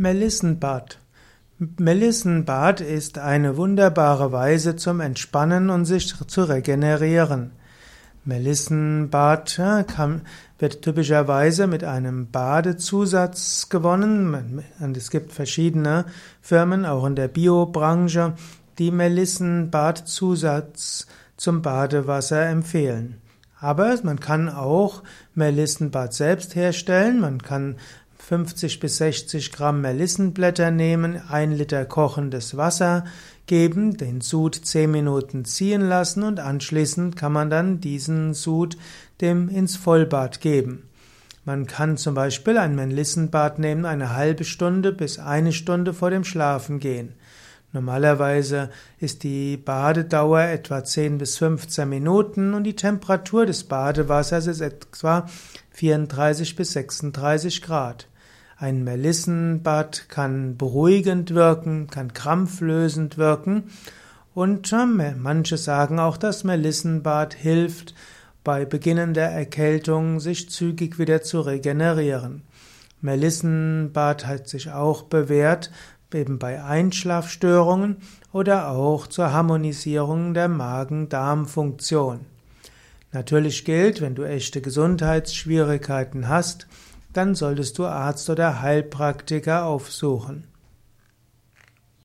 Melissenbad. Melissenbad ist eine wunderbare Weise zum Entspannen und sich zu regenerieren. Melissenbad kann, wird typischerweise mit einem Badezusatz gewonnen. Und es gibt verschiedene Firmen, auch in der Biobranche, die Melissenbadzusatz zum Badewasser empfehlen. Aber man kann auch Melissenbad selbst herstellen. Man kann 50 bis 60 Gramm Melissenblätter nehmen, ein Liter kochendes Wasser geben, den Sud 10 Minuten ziehen lassen und anschließend kann man dann diesen Sud dem ins Vollbad geben. Man kann zum Beispiel ein Melissenbad nehmen, eine halbe Stunde bis eine Stunde vor dem Schlafengehen. Normalerweise ist die Badedauer etwa 10 bis 15 Minuten und die Temperatur des Badewassers ist etwa 34 bis 36 Grad. Ein Melissenbad kann beruhigend wirken, kann krampflösend wirken und manche sagen auch, dass Melissenbad hilft, bei beginnender Erkältung sich zügig wieder zu regenerieren. Melissenbad hat sich auch bewährt, eben bei Einschlafstörungen oder auch zur Harmonisierung der Magen-Darm-Funktion. Natürlich gilt, wenn du echte Gesundheitsschwierigkeiten hast, dann solltest du Arzt oder Heilpraktiker aufsuchen.